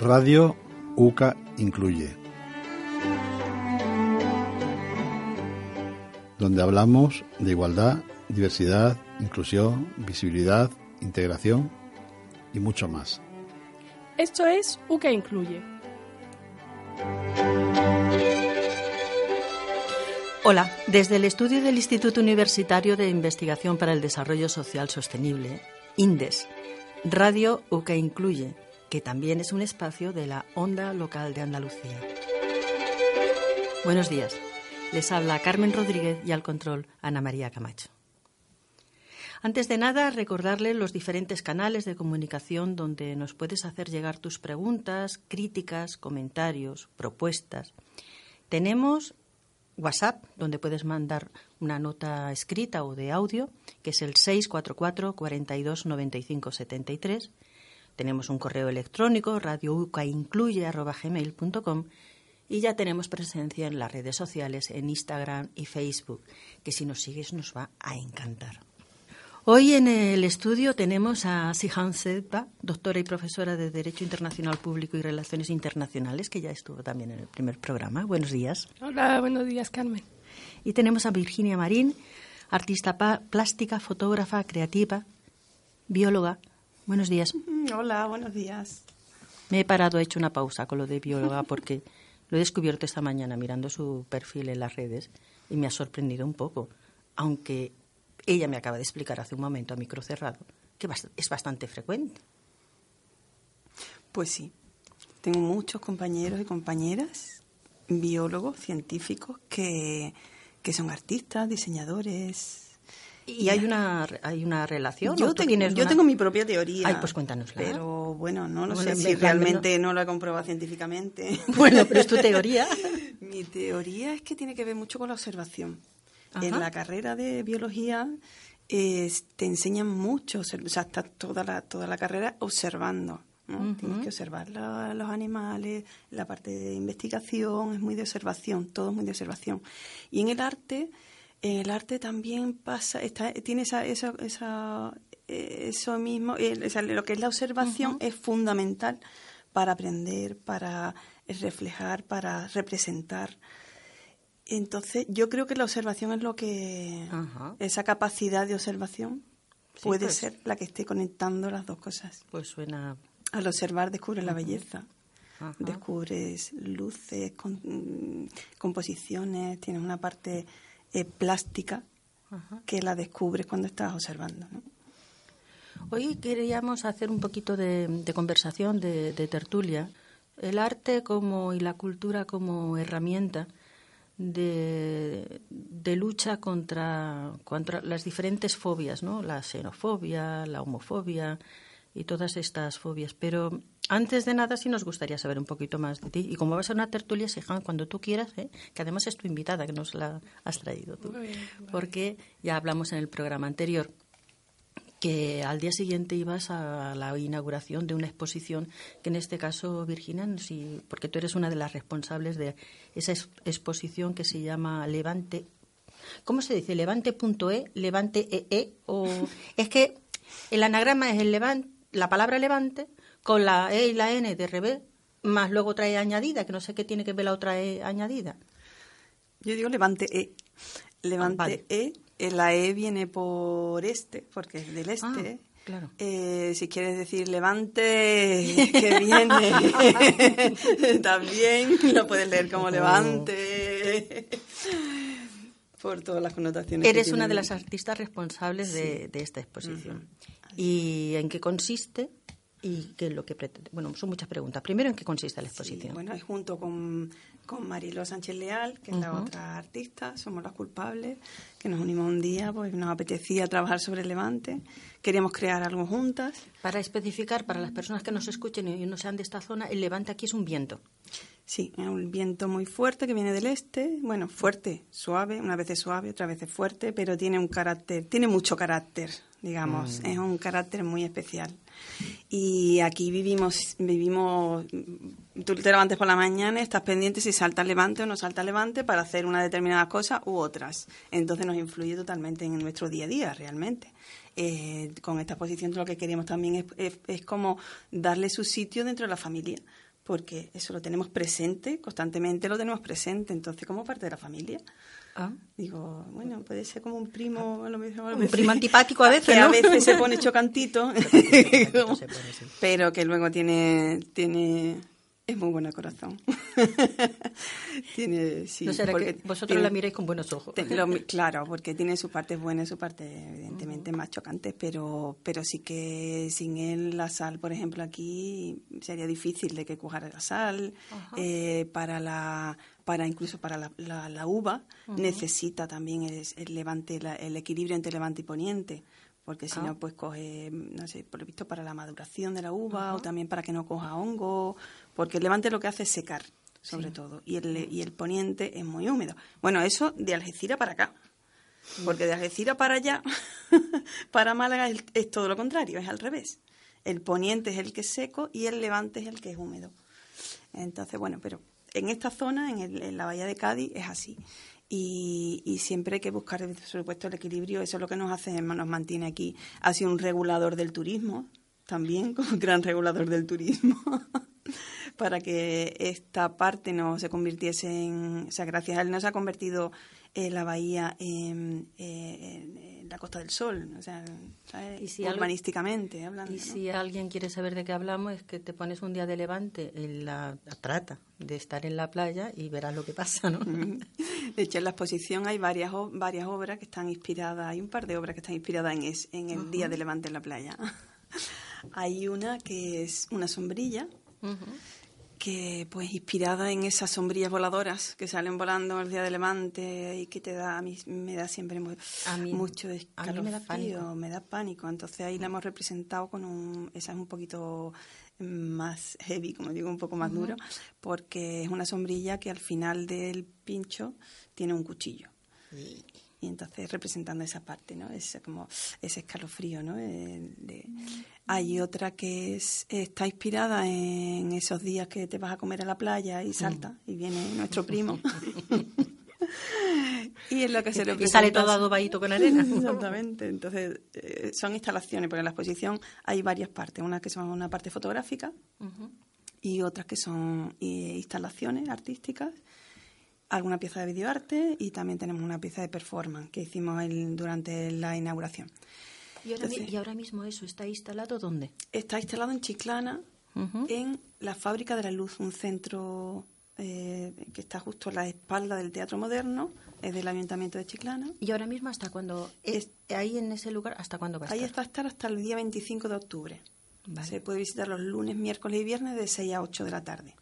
Radio UCA incluye. Donde hablamos de igualdad, diversidad, inclusión, visibilidad, integración y mucho más. Esto es UCA Incluye. Hola, desde el estudio del Instituto Universitario de Investigación para el Desarrollo Social Sostenible, INDES, Radio UCA Incluye, que también es un espacio de la Onda Local de Andalucía. Buenos días. Les habla Carmen Rodríguez y al control Ana María Camacho. Antes de nada, recordarles los diferentes canales de comunicación donde nos puedes hacer llegar tus preguntas, críticas, comentarios, propuestas. Tenemos WhatsApp, donde puedes mandar una nota escrita o de audio, que es el 644 42 95 73. Tenemos un correo electrónico, radioucaincluye.gmail.com y ya tenemos presencia en las redes sociales, en Instagram y Facebook, que si nos sigues nos va a encantar. Hoy en el estudio tenemos a Sihan Sedba, doctora y profesora de Derecho Internacional Público y Relaciones Internacionales, que ya estuvo también en el primer programa. Buenos días. Hola, buenos días, Carmen. Y tenemos a Virginia Marín, artista plástica, fotógrafa, creativa, bióloga. Buenos días. Hola, buenos días. Me he parado, he hecho una pausa con lo de bióloga porque lo he descubierto esta mañana mirando su perfil en las redes y me ha sorprendido un poco, aunque ella me acaba de explicar hace un momento a micro cerrado que es bastante frecuente. Pues sí, tengo muchos compañeros y compañeras, biólogos, científicos, que, que son artistas, diseñadores, ¿Y hay una, hay una relación? Yo, tengo, yo tengo mi propia teoría. Ay, pues cuéntanosla. Pero bueno, no lo sé si realmente no lo he comprobado científicamente. Bueno, pero es tu teoría. mi teoría es que tiene que ver mucho con la observación. En la carrera de biología te enseñan mucho, o sea, está toda la, toda la carrera observando. ¿no? Tienes que observar los animales, la parte de investigación es muy de observación, todo es muy de observación. Y en el arte, el arte también pasa, está, tiene esa, esa, esa eso mismo, lo que es la observación es fundamental para aprender, para reflejar, para representar. Entonces, yo creo que la observación es lo que. Esa capacidad de observación puede pues. ser la que esté conectando las dos cosas. Pues suena. Al observar, descubres la belleza. Descubres luces, mm, composiciones, tienes una parte eh, plástica que la descubres cuando estás observando. Hoy queríamos hacer un poquito de, conversación, de, de, tertulia. El arte como y la cultura como herramienta de, de lucha contra, contra, las diferentes fobias, ¿no? La xenofobia, la homofobia y todas estas fobias. Pero antes de nada sí nos gustaría saber un poquito más de ti. Y como va a ser una tertulia, Sejan, cuando tú quieras, ¿eh? que además es tu invitada, que nos la has traído tú. Porque ya hablamos en el programa anterior que al día siguiente ibas a la inauguración de una exposición que en este caso, Virginia, sí, porque tú eres una de las responsables de esa exposición que se llama Levante. ¿Cómo se dice? Levante.e, Levante EE, e, o es que el anagrama es el levante, la palabra levante con la E y la N de revés, más luego trae añadida, que no sé qué tiene que ver la otra E añadida. Yo digo Levante E. Levante ah, E la E viene por este, porque es del este. Ah, claro. Eh, si quieres decir levante, que viene también, lo puedes leer como levante. Por todas las connotaciones. Eres una de las artistas responsables de, esta exposición. ¿Y en qué consiste? ¿Y qué es lo que pretende? Bueno, son muchas preguntas. Primero, ¿en qué consiste la exposición? bueno, es junto con, con Marilo Sánchez Leal, que es la otra artista, somos las culpables, que nos unimos un día, pues nos apetecía trabajar sobre el Levante, queríamos crear algo juntas. Para especificar, para las personas que nos escuchen y no sean de esta zona, el Levante aquí es un viento. Sí, es un viento muy fuerte que viene del este, bueno, fuerte, suave, una vez es suave, otra vez es fuerte, pero tiene un carácter, tiene mucho carácter, digamos, mm. es un carácter muy especial. Y aquí vivimos, vivimos, tú te levantes por la mañana, estás pendiente si salta levante o no salta levante para hacer una determinada cosa u otras. Entonces nos influye totalmente en nuestro día a día, realmente. Eh, con esta exposición lo que queríamos también es, es como darle su sitio dentro de la familia porque eso lo tenemos presente, constantemente lo tenemos presente, entonces como parte de la familia. Ah. Digo, bueno, puede ser como un primo, a lo mejor, un primo antipático a veces, que a veces se pone chocantito, pero que luego tiene tiene es muy buena corazón. tiene, sí, no será que vosotros la miráis con buenos ojos. claro, porque tiene su parte buena y su parte evidentemente más chocante, pero, pero sí que sin él la sal, por ejemplo, aquí sería difícil de que cojara la sal. Eh, para la para incluso para la, la, uva necesita también el, levante el equilibrio entre levante y poniente porque si no, ah. pues coge, no sé, por lo visto para la maduración de la uva o también para que no coja hongo, porque el levante lo que hace es secar, sobre todo, y el, y el poniente es muy húmedo. Bueno, eso de Algeciras para acá, porque de Algeciras para allá, para Málaga es, todo lo contrario, es al revés. El poniente es el que es seco y el levante es el que es húmedo. Entonces, bueno, pero en esta zona, en, en la bahía de Cádiz, es así y, siempre hay que buscar, por supuesto, el equilibrio. Eso es lo que nos hace, nos mantiene aquí. Ha sido un regulador del turismo, también como gran regulador del turismo, para que esta parte no se convirtiese en, o sea, gracias a él no se ha convertido eh, la bahía en, la Costa del Sol, o sea, urbanísticamente hablando. Y si alguien quiere saber de qué hablamos, es que te pones un día de levante en la, trata de estar en la playa y verás lo que pasa, ¿no? De hecho, en la exposición hay varias, varias obras que están inspiradas, hay un par de obras que están inspiradas en, en el día de levante en la playa. hay una que es una sombrilla, que pues inspirada en esas sombrillas voladoras que salen volando el día de levante y que te da a mí me da siempre mucho escalofrío, me da, pánico. Entonces ahí la hemos representado con un esa es un poquito más heavy, como digo, un poco más duro, porque es una sombrilla que al final del pincho tiene un cuchillo y entonces representando esa parte, ¿no? Ese, como ese escalofrío, ¿no? Hay otra que es, está inspirada en esos días que te vas a comer a la playa y salta y viene nuestro primo. y es lo que se. Y sale todo adobadito con arena. Exactamente. Entonces, eh, son instalaciones, porque en la exposición hay varias partes. Una que son una parte fotográfica y otras que son eh, instalaciones artísticas alguna pieza de videoarte y también tenemos una pieza de performance que hicimos durante la inauguración. ¿Y ahora, mismo eso está instalado dónde? Está instalado en Chiclana, en la Fábrica de la Luz, un centro eh, que está justo a la espalda del Teatro Moderno, es del Ayuntamiento de Chiclana. ¿Y ahora mismo hasta cuándo? Es, ahí en ese lugar, ¿hasta cuándo va a estar? Ahí va a estar hasta el día 25 de octubre. Se puede visitar los lunes, miércoles y viernes de 6 a 8 de la tarde.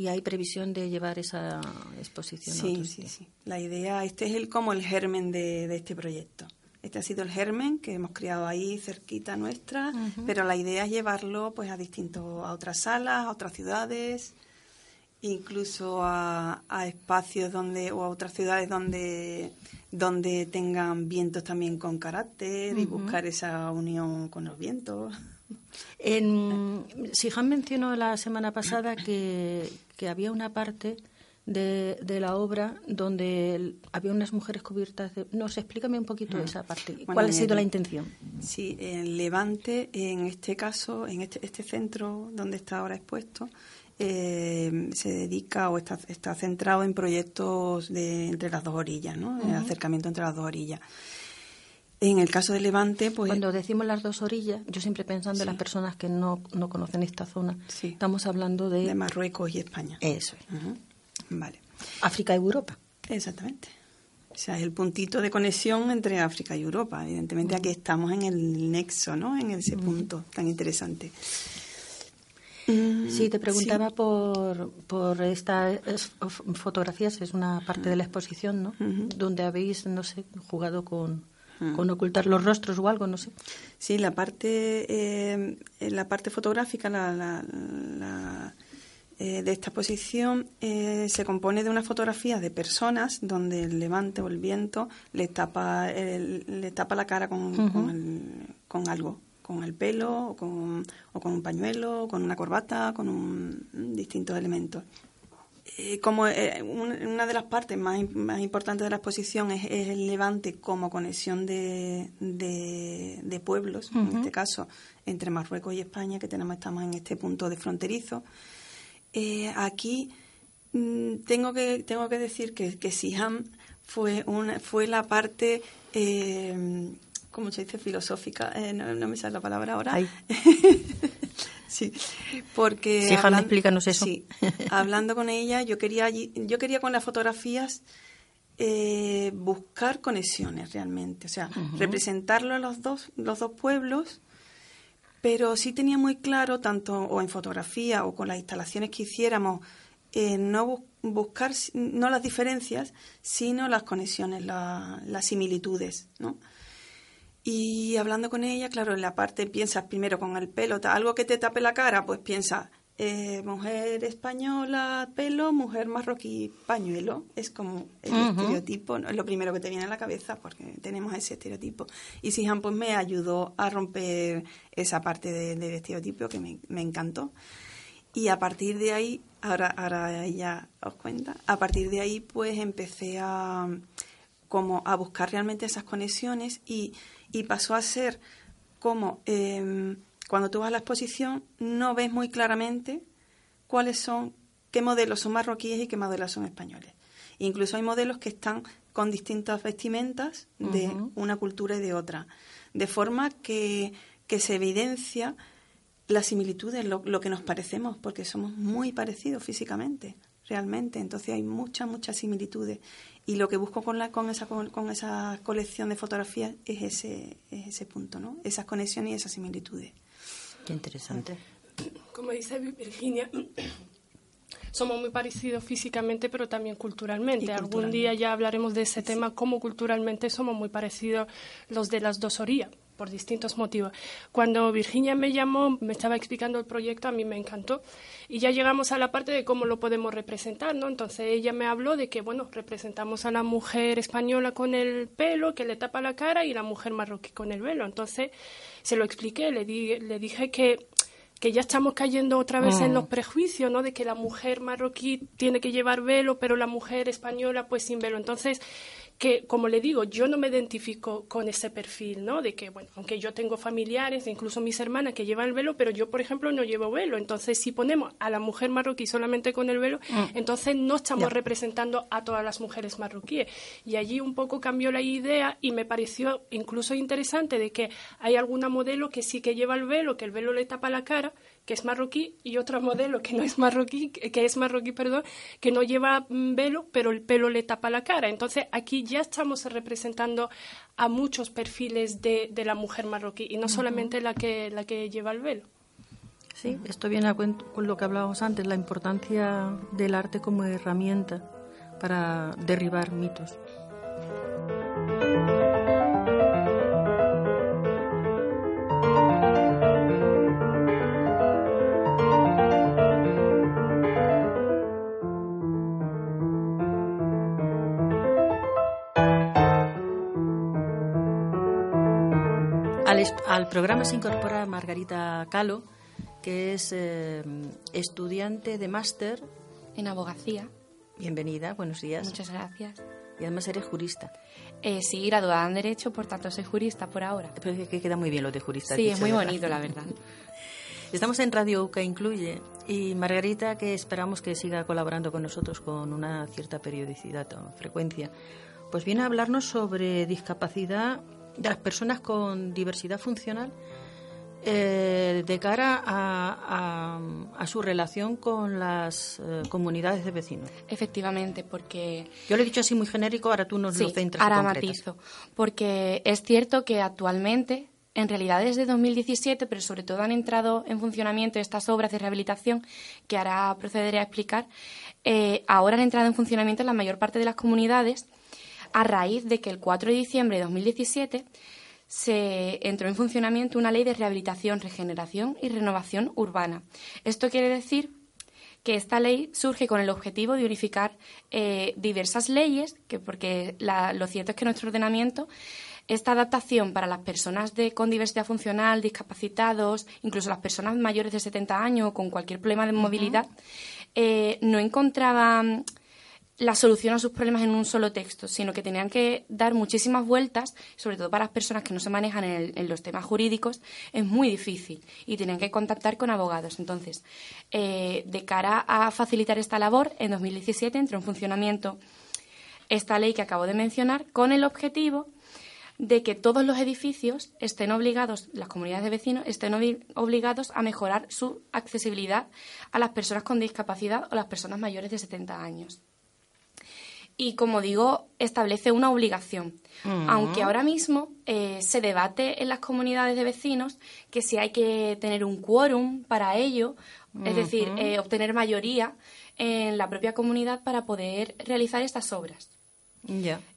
¿Y hay previsión de llevar esa exposición? Sí, sí, sí. La idea, este es el como el germen de, este proyecto. Este ha sido el germen que hemos creado ahí cerquita nuestra, pero la idea es llevarlo pues a distintos, a otras salas, a otras ciudades, incluso a, espacios donde o a otras ciudades donde donde tengan vientos también con carácter y buscar esa unión con los vientos. En, Sijan mencionó la semana pasada que, había una parte de, la obra donde había unas mujeres cubiertas de... No sé, explícame un poquito mm. esa parte. ¿Cuál ha sido la intención? Sí, en Levante, en este caso, en este, este centro donde está ahora expuesto, eh, se dedica o está, está centrado en proyectos de entre las dos orillas, ¿no? acercamiento entre las dos orillas. En el caso de Levante, pues... Cuando decimos las dos orillas, yo siempre pensando en las personas que no, no conocen esta zona, estamos hablando de... De Marruecos y España. Eso es. Vale. África y Europa. Exactamente. O sea, es el puntito de conexión entre África y Europa. Evidentemente aquí estamos en el nexo, ¿no? En ese punto tan interesante. Mm, sí, te preguntaba por, por estas fotografías, es una parte de la exposición, ¿no? Donde habéis, no sé, jugado con, con ocultar los rostros o algo, no sé. Sí, la parte, eh, la parte fotográfica la, la, eh, de esta exposición eh, se compone de una fotografía de personas donde el levante o el viento le tapa, le tapa la cara con, con algo con el pelo o con, o con un pañuelo, o con una corbata, con un, distintos elementos. Eh, como eh, una de las partes más, más importantes de la exposición es, el Levante como conexión de, de, pueblos, en este caso entre Marruecos y España, que tenemos estamos en este punto de fronterizo. Eh, aquí mm, tengo que tengo que decir que, que Siham fue una fue la parte como se dice, filosófica, eh, no, me sale la palabra ahora. sí, porque... Sí, hablando, explícanos eso. Sí, hablando con ella, yo quería, yo quería con las fotografías eh, buscar conexiones realmente, o sea, representarlo a los dos, los dos pueblos, pero sí tenía muy claro, tanto o en fotografía o con las instalaciones que hiciéramos, eh, no buscar no las diferencias, sino las conexiones, las similitudes, ¿no? Y hablando con ella, claro, en la parte piensas primero con el pelo, algo que te tape la cara, pues piensa eh, mujer española, pelo, mujer marroquí, pañuelo. Es como el estereotipo, ¿no? es lo primero que te viene a la cabeza porque tenemos ese estereotipo. Y Sihan pues me ayudó a romper esa parte del estereotipo que me, me, encantó. Y a partir de ahí, ahora, ahora ella os cuenta, a partir de ahí pues empecé a, como a buscar realmente esas conexiones y y pasó a ser como em, cuando tú vas a la exposición no ves muy claramente cuáles son, qué modelos son marroquíes y qué modelos son españoles. Incluso hay modelos que están con distintas vestimentas de una cultura y de otra, de forma que, que se evidencia las similitudes, lo, lo, que nos parecemos, porque somos muy parecidos físicamente, realmente. Entonces hay muchas, muchas similitudes y lo que busco con, la, con, esa, con, esa colección de fotografías es ese, ese punto, ¿no? Esas conexiones y esas similitudes. Qué interesante. Como dice Virginia, somos muy parecidos físicamente, pero también culturalmente. Algún día ya hablaremos de ese tema, cómo culturalmente somos muy parecidos los de las dos orillas por distintos motivos. Cuando Virginia me llamó, me estaba explicando el proyecto, a mí me encantó. Y ya llegamos a la parte de cómo lo podemos representar, ¿no? Entonces ella me habló de que, bueno, representamos a la mujer española con el pelo que le tapa la cara y la mujer marroquí con el velo. Entonces se lo expliqué, le, le dije que que ya estamos cayendo otra vez en mm. los prejuicios, ¿no? De que la mujer marroquí tiene que llevar velo, pero la mujer española pues sin velo. Entonces, que, como le digo, yo no me identifico con ese perfil, ¿no? De que, bueno, aunque yo tengo familiares, incluso mis hermanas que llevan el velo, pero yo, por ejemplo, no llevo velo. Entonces, si ponemos a la mujer marroquí solamente con el velo, mm. entonces no estamos representando a todas las mujeres marroquíes. Y allí un poco cambió la idea y me pareció incluso interesante de que hay alguna modelo que sí que lleva el velo, que el velo le tapa la cara, que es marroquí, y otra modelo que no es marroquí, que es marroquí, perdón, que no lleva mm, velo, pero el pelo le tapa la cara. Entonces aquí ya estamos representando a muchos perfiles de, la mujer marroquí y no solamente la que, la que lleva el velo. Sí, esto viene a cuento con lo que hablábamos antes, la importancia del arte como herramienta para derribar mitos. Al, programa se incorpora Margarita Calo, que es eh, estudiante de máster en abogacía. Bienvenida, buenos días. Muchas gracias. Y además eres jurista. Eh, sí, graduada en Derecho, por tanto soy jurista por ahora. Pero que queda muy bien lo de jurista. Sí, es muy bonito, la verdad. Estamos en Radio UCA Incluye y Margarita, que esperamos que siga colaborando con nosotros con una cierta periodicidad o frecuencia, pues viene a hablarnos sobre discapacidad de las personas con diversidad funcional eh, de cara a, a, su relación con las eh, comunidades de vecinos. Efectivamente, porque... Yo lo he dicho así muy genérico, ahora tú nos lo centras ahora matizo. Porque es cierto que actualmente en realidad desde 2017, pero sobre todo han entrado en funcionamiento estas obras de rehabilitación que ahora procederé a explicar. Eh, ahora han entrado en funcionamiento en la mayor parte de las comunidades a raíz de que el 4 de diciembre de 2017 se entró en funcionamiento una ley de rehabilitación, regeneración y renovación urbana. Esto quiere decir que esta ley surge con el objetivo de unificar eh, diversas leyes, que porque lo cierto es que nuestro ordenamiento esta adaptación para las personas de, con diversidad funcional, discapacitados, incluso las personas mayores de 70 años o con cualquier problema de movilidad, eh, no encontraban la solución a sus problemas en un solo texto, sino que tenían que dar muchísimas vueltas, sobre todo para las personas que no se manejan en, los temas jurídicos, es muy difícil y tenían que contactar con abogados. Entonces, eh, de cara a facilitar esta labor, en 2017 entró en funcionamiento esta ley que acabo de mencionar con el objetivo de que todos los edificios estén obligados, las comunidades de vecinos estén obligados a mejorar su accesibilidad a las personas con discapacidad o las personas mayores de 70 años y, como digo, establece una obligación. Mm. Aunque ahora mismo eh, se debate en las comunidades de vecinos que si hay que tener un quórum para ello, es decir, eh, obtener mayoría en la propia comunidad para poder realizar estas obras.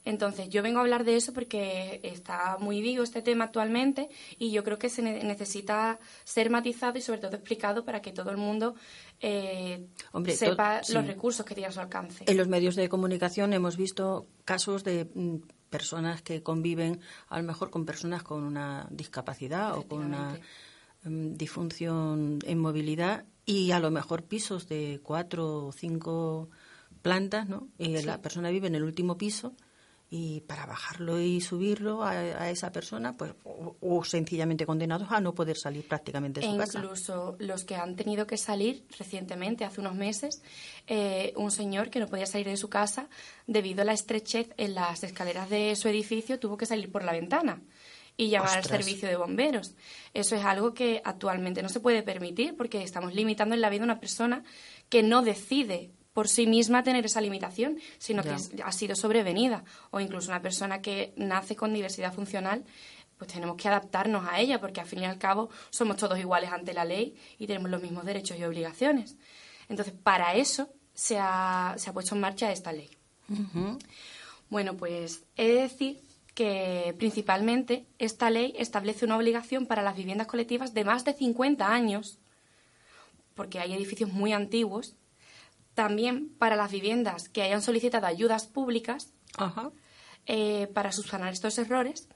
Entonces, yo vengo a hablar de eso porque está muy vivo este tema actualmente y yo creo que se necesita ser matizado y sobre todo explicado para que todo el mundo eh, sepa los recursos que tiene a su alcance. En los medios de comunicación hemos visto casos de mm, personas que conviven a lo mejor con personas con una discapacidad o con una mm, disfunción en movilidad y a lo mejor pisos de cuatro o cinco plantas, ¿no? Y la persona vive en el último piso y para bajarlo y subirlo a, esa persona, pues, o, sencillamente condenados a no poder salir prácticamente de su e Incluso los que han tenido que salir recientemente, hace unos meses, eh, un señor que no podía salir de su casa debido a la estrechez en las escaleras de su edificio tuvo que salir por la ventana y llamar al servicio de bomberos. Eso es algo que actualmente no se puede permitir porque estamos limitando en la vida a una persona que no decide por sí misma tener esa limitación, sino que ha sido sobrevenida. O incluso una persona que nace con diversidad funcional, pues tenemos que adaptarnos a ella, porque al fin y al cabo somos todos iguales ante la ley y tenemos los mismos derechos y obligaciones. Entonces, para eso se ha, se ha puesto en marcha esta ley. Bueno, pues he de decir que principalmente esta ley establece una obligación para las viviendas colectivas de más de 50 años, porque hay edificios muy antiguos también para las viviendas que hayan solicitado ayudas públicas eh, para subsanar estos errores,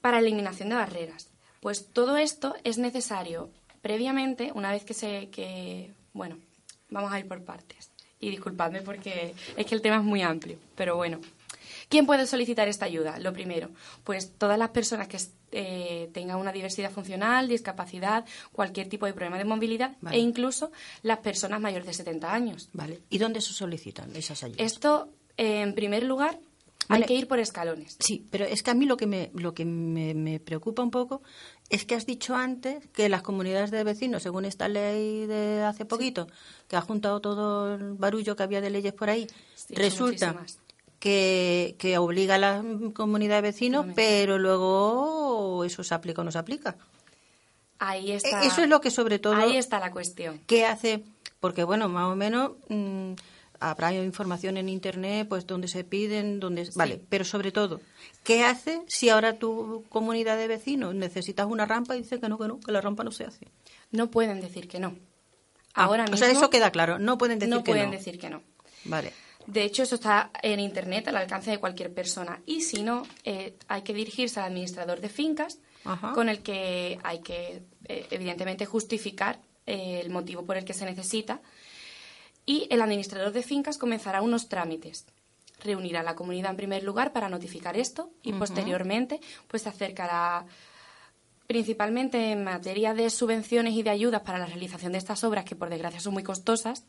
para eliminación de barreras. Pues todo esto es necesario previamente, una vez que se... Que, bueno, vamos a ir por partes. Y disculpadme porque es que el tema es muy amplio, pero bueno. ¿Quién puede solicitar esta ayuda? Lo primero, pues todas las personas que eh, tengan una diversidad funcional, discapacidad, cualquier tipo de problema de movilidad e incluso las personas mayores de 70 años. Vale. ¿Y dónde se solicitan esas ayudas? Esto, en primer lugar, hay que ir por escalones. Sí, pero es que a mí lo que me, lo que me, preocupa un poco es que has dicho antes que las comunidades de vecinos, según esta ley de hace poquito, que ha juntado todo el barullo que había de leyes por ahí, resulta que, que obliga a la comunidad de vecinos, pero luego eso se aplica o no se aplica. Ahí e, está. Eso es lo que sobre todo. Ahí está la cuestión. ¿Qué hace? Porque, bueno, más o menos mm, habrá información en Internet, pues donde se piden, donde. Vale, pero sobre todo, ¿qué hace si ahora tu comunidad de vecinos necesitas una rampa y dice que no, que no, que la rampa no se hace? No pueden decir que no. Ah, ahora mismo. O sea, eso queda claro. No pueden decir que no. No pueden decir que no. Vale. De hecho, eso está en Internet al alcance de cualquier persona. Y si no, eh, hay que dirigirse al administrador de fincas, con el que hay que, eh, evidentemente, justificar eh, el motivo por el que se necesita. Y el administrador de fincas comenzará unos trámites. Reunirá a la comunidad en primer lugar para notificar esto y posteriormente pues se acercará principalmente en materia de subvenciones y de ayudas para la realización de estas obras, que por desgracia son muy costosas,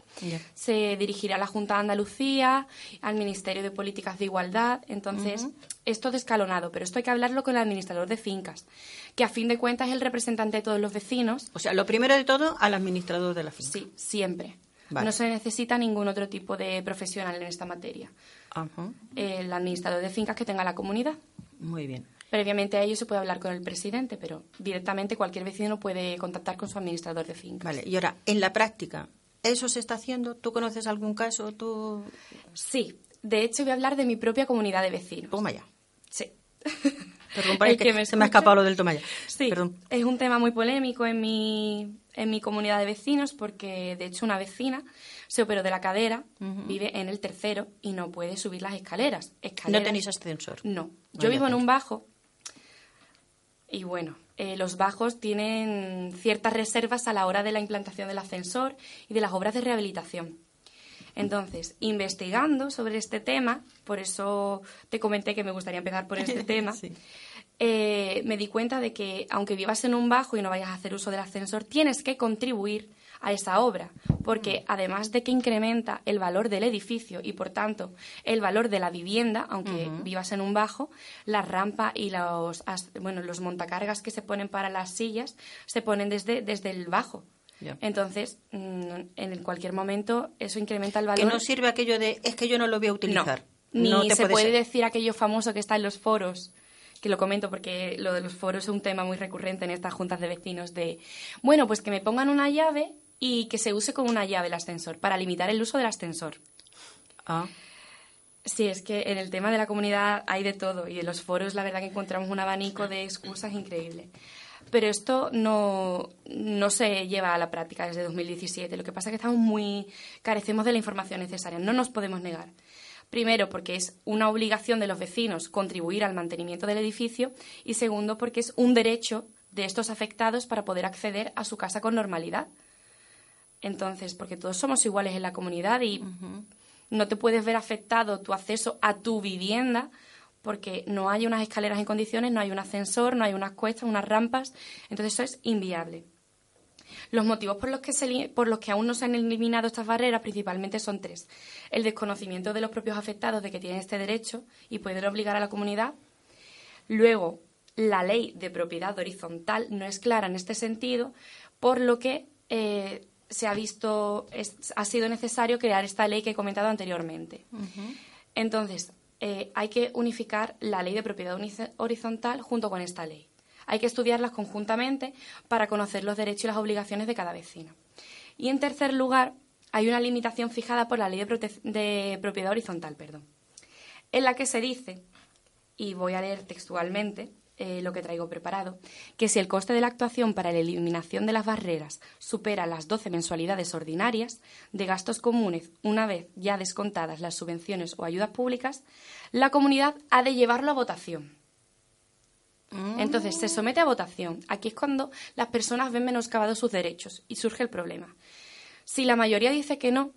se dirigirá a la Junta de Andalucía, al Ministerio de Políticas de Igualdad. Entonces, esto es escalonado, pero esto hay que hablarlo con el administrador de fincas, que a fin de cuentas es el representante de todos los vecinos. O sea, lo primero de todo, al administrador de la finca. Sí, siempre. No se necesita ningún otro tipo de profesional en esta materia. El administrador de fincas que tenga la comunidad. Muy bien. Previamente a ello se puede hablar con el presidente, pero directamente cualquier vecino puede contactar con su administrador de finca. Vale, y ahora, en la práctica, ¿eso se está haciendo? ¿Tú conoces algún caso? ¿Tú... Sí, de hecho voy a hablar de mi propia comunidad de vecinos. Toma ya. Sí. Perdón, que, se me ha escapado lo del toma ya. Sí, es un tema muy polémico en mi, en mi comunidad de vecinos porque, de hecho, una vecina se operó de la cadera, vive en el tercero y no puede subir las escaleras. ¿No tenéis ascensor? No. Yo vivo en un bajo y bueno, eh, los bajos tienen ciertas reservas a la hora de la implantación del ascensor y de las obras de rehabilitación. Entonces, investigando sobre este tema, por eso te comenté que me gustaría empezar por este tema, eh, me di cuenta de que aunque vivas en un bajo y no vayas a hacer uso del ascensor, tienes que contribuir a esa obra, porque además de que incrementa el valor del edificio y por tanto el valor de la vivienda, aunque vivas en un bajo, la rampa y los bueno, los montacargas que se ponen para las sillas se ponen desde, desde el bajo. Entonces, mm, en cualquier momento eso incrementa el valor. Que no sirve aquello de es que yo no lo voy a utilizar. ni se puede decir aquello famoso que está en los foros que lo comento porque lo de los foros es un tema muy recurrente en estas juntas de vecinos de, bueno, pues que me pongan una llave y que se use con una llave el ascensor para limitar el uso del ascensor. Ah. Sí, es que en el tema de la comunidad hay de todo y en los foros la verdad que encontramos un abanico de excusas increíble. Pero esto no, no se lleva a la práctica desde 2017. Lo que pasa es que estamos muy carecemos de la información necesaria. No nos podemos negar. Primero, porque es una obligación de los vecinos contribuir al mantenimiento del edificio y segundo, porque es un derecho de estos afectados para poder acceder a su casa con normalidad. Entonces, porque todos somos iguales en la comunidad y no te puedes ver afectado tu acceso a tu vivienda porque no hay unas escaleras en condiciones, no hay un ascensor, no hay unas cuestas, unas rampas. Entonces, eso es inviable. Los motivos por los, que por los que aún no se han eliminado estas barreras principalmente son tres. El desconocimiento de los propios afectados de que tienen este derecho y pueden obligar a la comunidad. Luego, la ley de propiedad horizontal no es clara en este sentido, por lo que eh, se ha visto, ha sido necesario crear esta ley que he comentado anteriormente. Entonces, eh, hay que unificar la ley de propiedad horizontal junto con esta ley. Hay que estudiarlas conjuntamente para conocer los derechos y las obligaciones de cada vecino. Y en tercer lugar, hay una limitación fijada por la ley de, de propiedad horizontal, perdón, en la que se dice, y voy a leer textualmente, eh, lo que traigo preparado, que si el coste de la actuación para la eliminación de las barreras supera las 12 mensualidades ordinarias de gastos comunes una vez ya descontadas las subvenciones o ayudas públicas, la comunidad ha de llevarlo a votación. Mm. Entonces se somete a votación. Aquí es cuando las personas ven menoscabados sus derechos y surge el problema. Si la mayoría dice que no,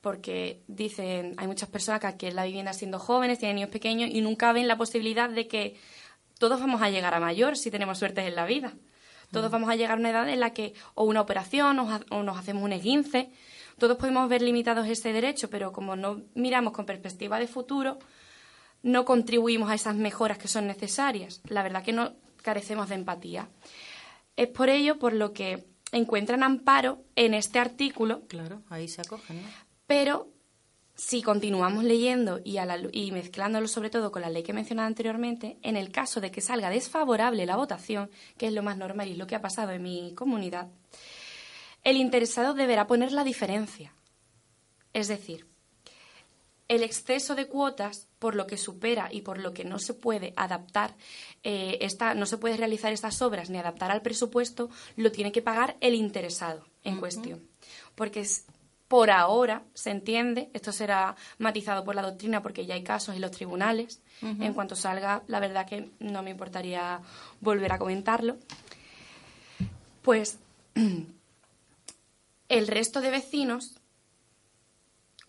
porque dicen, hay muchas personas que aquí en la vivienda siendo jóvenes, tienen niños pequeños y nunca ven la posibilidad de que todos vamos a llegar a mayor si tenemos suerte en la vida. Todos vamos a llegar a una edad en la que o una operación o, nos hacemos un esguince. Todos podemos ver limitados ese derecho, pero como no miramos con perspectiva de futuro, no contribuimos a esas mejoras que son necesarias. La verdad que no carecemos de empatía. Es por ello por lo que encuentran amparo en este artículo. Claro, ahí se acogen. Pero si continuamos leyendo y, y, mezclándolo sobre todo con la ley que he mencionado anteriormente, en el caso de que salga desfavorable la votación, que es lo más normal y lo que ha pasado en mi comunidad, el interesado deberá poner la diferencia. Es decir, el exceso de cuotas por lo que supera y por lo que no se puede adaptar, eh, esta, no se puede realizar estas obras ni adaptar al presupuesto, lo tiene que pagar el interesado en cuestión. Porque es, por ahora se entiende, esto será matizado por la doctrina porque ya hay casos en los tribunales, en cuanto salga, la verdad que no me importaría volver a comentarlo, pues el resto de vecinos,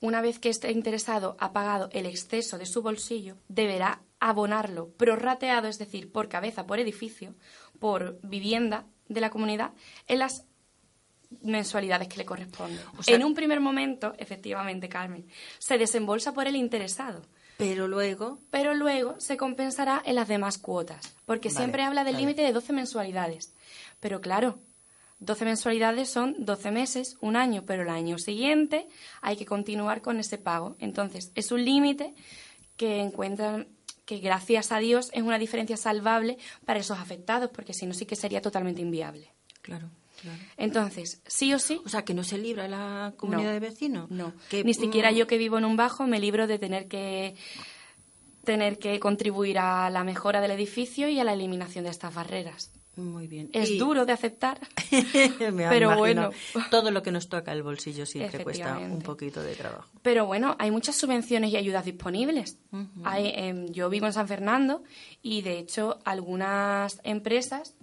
una vez que este interesado ha pagado el exceso de su bolsillo, deberá abonarlo prorrateado, es decir, por cabeza, por edificio, por vivienda de la comunidad, en las mensualidades que le corresponden. en un primer momento, efectivamente, Carmen, se desembolsa por el interesado. Pero luego. Pero luego se compensará en las demás cuotas. Porque siempre habla del límite de 12 mensualidades. Pero claro, 12 mensualidades son 12 meses, un año, pero el año siguiente hay que continuar con ese pago. Entonces, es un límite que encuentran que gracias a Dios es una diferencia salvable para esos afectados, porque si no sí que sería totalmente inviable. Claro. Claro. Entonces, sí o sí. O sea, que no se libra la comunidad de vecinos. No. Que, Ni siquiera mm, yo que vivo en un bajo me libro de tener que tener que contribuir a la mejora del edificio y a la eliminación de estas barreras. Muy bien. Es duro de aceptar, pero bueno. Todo lo que nos toca el bolsillo siempre cuesta un poquito de trabajo. Pero bueno, hay muchas subvenciones y ayudas disponibles. hay, em, yo vivo en San Fernando y de hecho algunas empresas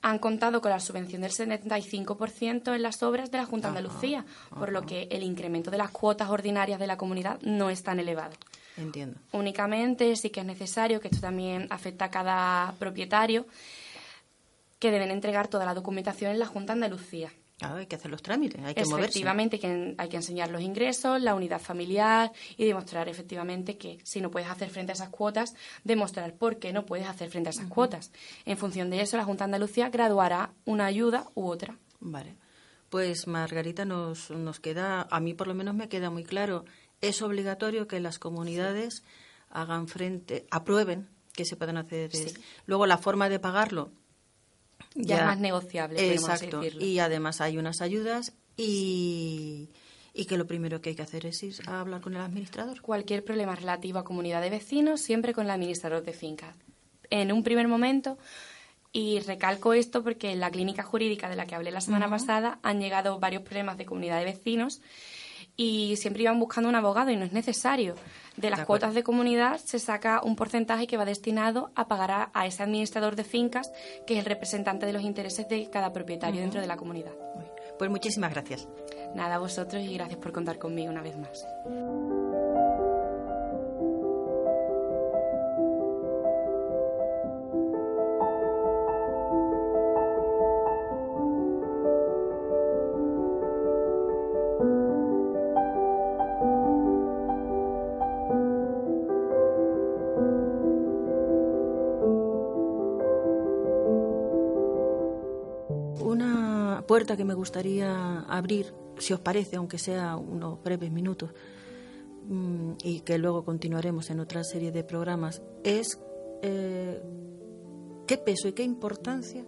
han contado con la subvención del 75% en las obras de la Junta de Andalucía, por lo que el incremento de las cuotas ordinarias de la comunidad no es tan elevado. Entiendo. Únicamente sí que es necesario, que esto también afecta a cada propietario, que deben entregar toda la documentación en la Junta de Andalucía. Ah, hay que hacer los trámites, hay que efectivamente, que hay que enseñar los ingresos, la unidad familiar y demostrar efectivamente que si no puedes hacer frente a esas cuotas, demostrar por qué no puedes hacer frente a esas cuotas. En función de eso, la Junta de Andalucía graduará una ayuda u otra. Vale. Pues Margarita, nos, nos queda, a mí por lo menos me queda muy claro, es obligatorio que las comunidades hagan frente, aprueben que se puedan hacer. Luego la forma de pagarlo ya, es más negociable. Exacto. Y además hay unas ayudas y, y que lo primero que hay que hacer es ir a hablar con el administrador. Cualquier problema relativo a comunidad de vecinos, siempre con el administrador de fincas. En un primer momento, y recalco esto porque en la clínica jurídica de la que hablé la semana pasada han llegado varios problemas de comunidad de vecinos y siempre iban buscando un abogado y no es necesario. De las cuotas de comunidad se saca un porcentaje que va destinado a pagar a, ese administrador de fincas, que es el representante de los intereses de cada propietario dentro de la comunidad. Pues muchísimas gracias. Nada, a vosotros y gracias por contar conmigo una vez más. Que me gustaría abrir, si os parece, aunque sea unos breves minutos, mm, y que luego continuaremos en otra serie de programas, es eh, qué peso y qué importancia,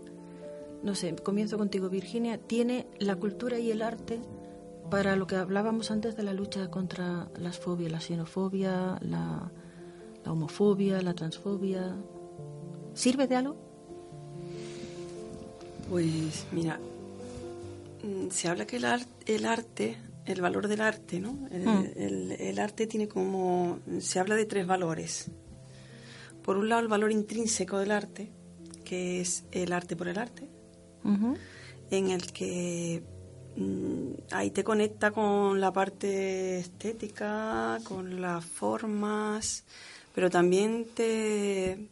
no sé, comienzo contigo Virginia, tiene la cultura y el arte para lo que hablábamos antes de la lucha contra las fobias, la xenofobia, la, homofobia, la transfobia. ¿Sirve de algo? Pues mira, se habla que el, el arte, el valor del arte, ¿no? Mm. El, arte tiene como, se habla de tres valores. Por un lado, el valor intrínseco del arte, que es el arte por el arte, en el que mm, ahí te conecta con la parte estética, con las formas, pero también te,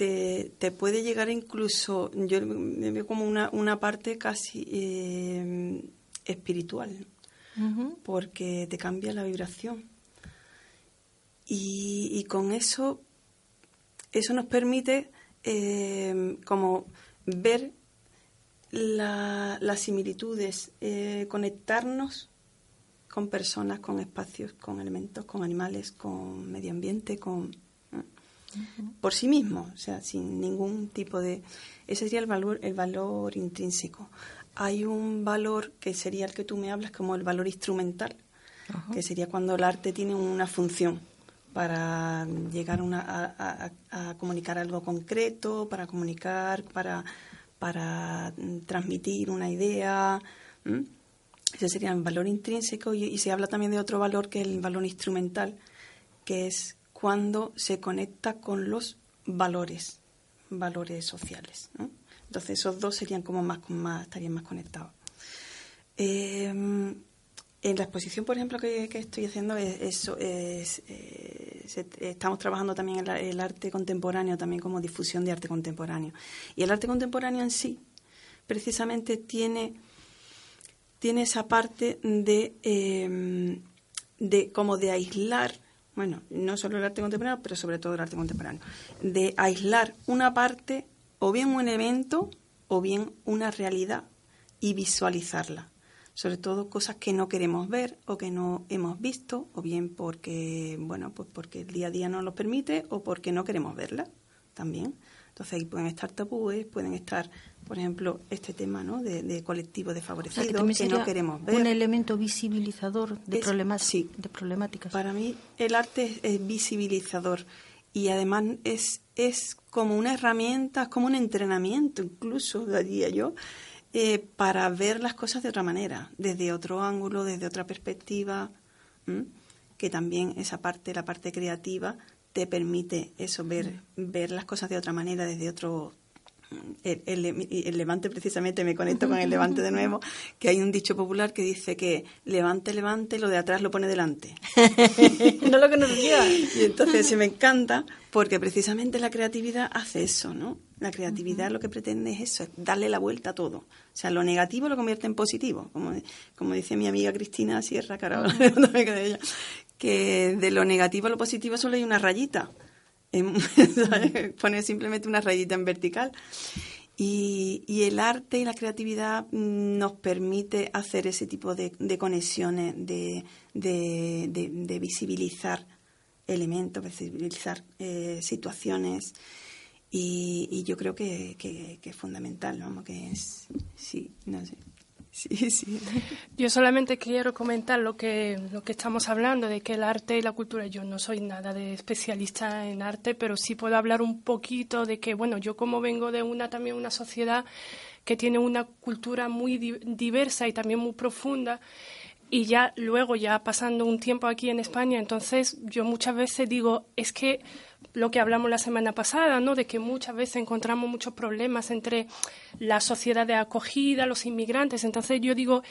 te, puede llegar incluso, yo me veo como una, una parte casi eh, espiritual, porque te cambia la vibración. Y, con eso, eso nos permite eh, como ver las similitudes, eh, conectarnos con personas, con espacios, con elementos, con animales, con medio ambiente, con por sí mismo, o sea, sin ningún tipo de... Ese sería el valor, el valor intrínseco. Hay un valor que sería el que tú me hablas como el valor instrumental, que sería cuando el arte tiene una función para llegar a, comunicar algo concreto, para comunicar, para, para transmitir una idea. Ese sería el valor intrínseco y, y se habla también de otro valor que es el valor instrumental, que es cuando se conecta con los valores, valores sociales. Entonces esos dos serían como más, más estarían más conectados. Em, en la exposición, por ejemplo, que, estoy haciendo, eso es, eh, estamos trabajando también en el arte contemporáneo, también como difusión de arte contemporáneo. Y el arte contemporáneo en sí, precisamente tiene, tiene esa parte de, em, de como de aislar bueno, no solo el arte contemporáneo, pero sobre todo el arte contemporáneo, de aislar una parte o bien un evento o bien una realidad y visualizarla. sobre todo cosas que no queremos ver o que no hemos visto, o bien porque, bueno, pues porque el día a día no nos permite o porque no queremos verlas también. Entonces ahí pueden estar tabúes, pueden estar, por ejemplo, este tema ¿no? de, de colectivos desfavorecidos que, no queremos ver. Un elemento visibilizador de, problemas, sí, de problemáticas. Para mí el arte es, visibilizador y además es, es como una herramienta, es como un entrenamiento incluso, diría yo, eh, para ver las cosas de otra manera, desde otro ángulo, desde otra perspectiva, que también esa parte, la parte creativa, te permite eso, ver, ver las cosas de otra manera, desde otro... El, el, levante, precisamente, me conecto con el levante de nuevo, que hay un dicho popular que dice que levante, levante, lo de atrás lo pone delante. no lo conocía. Y entonces se me encanta porque precisamente la creatividad hace eso, ¿no? La creatividad lo que pretende es eso, es darle la vuelta a todo. O sea, lo negativo lo convierte en positivo, como, como dice mi amiga Cristina Sierra, que ahora de ella, que de lo negativo a lo positivo solo hay una rayita. Pone simplemente una rayita en vertical. Y, el arte y la creatividad mm, nos permite hacer ese tipo de, conexiones, de, de, visibilizar elementos, visibilizar eh, situaciones. Y, yo creo que, que, es fundamental, vamos, que es, sí, no sé. Sí, sí. Yo solamente quiero comentar lo que, lo que estamos hablando, de que el arte y la cultura, yo no soy nada de especialista en arte, pero sí puedo hablar un poquito de que, bueno, yo como vengo de una también una sociedad que tiene una cultura muy diversa y también muy profunda, y ya luego, ya pasando un tiempo aquí en España, entonces yo muchas veces digo, es que lo que hablamos la semana pasada, ¿no? De que muchas veces encontramos muchos problemas entre la sociedad de acogida, los inmigrantes. Entonces yo digo,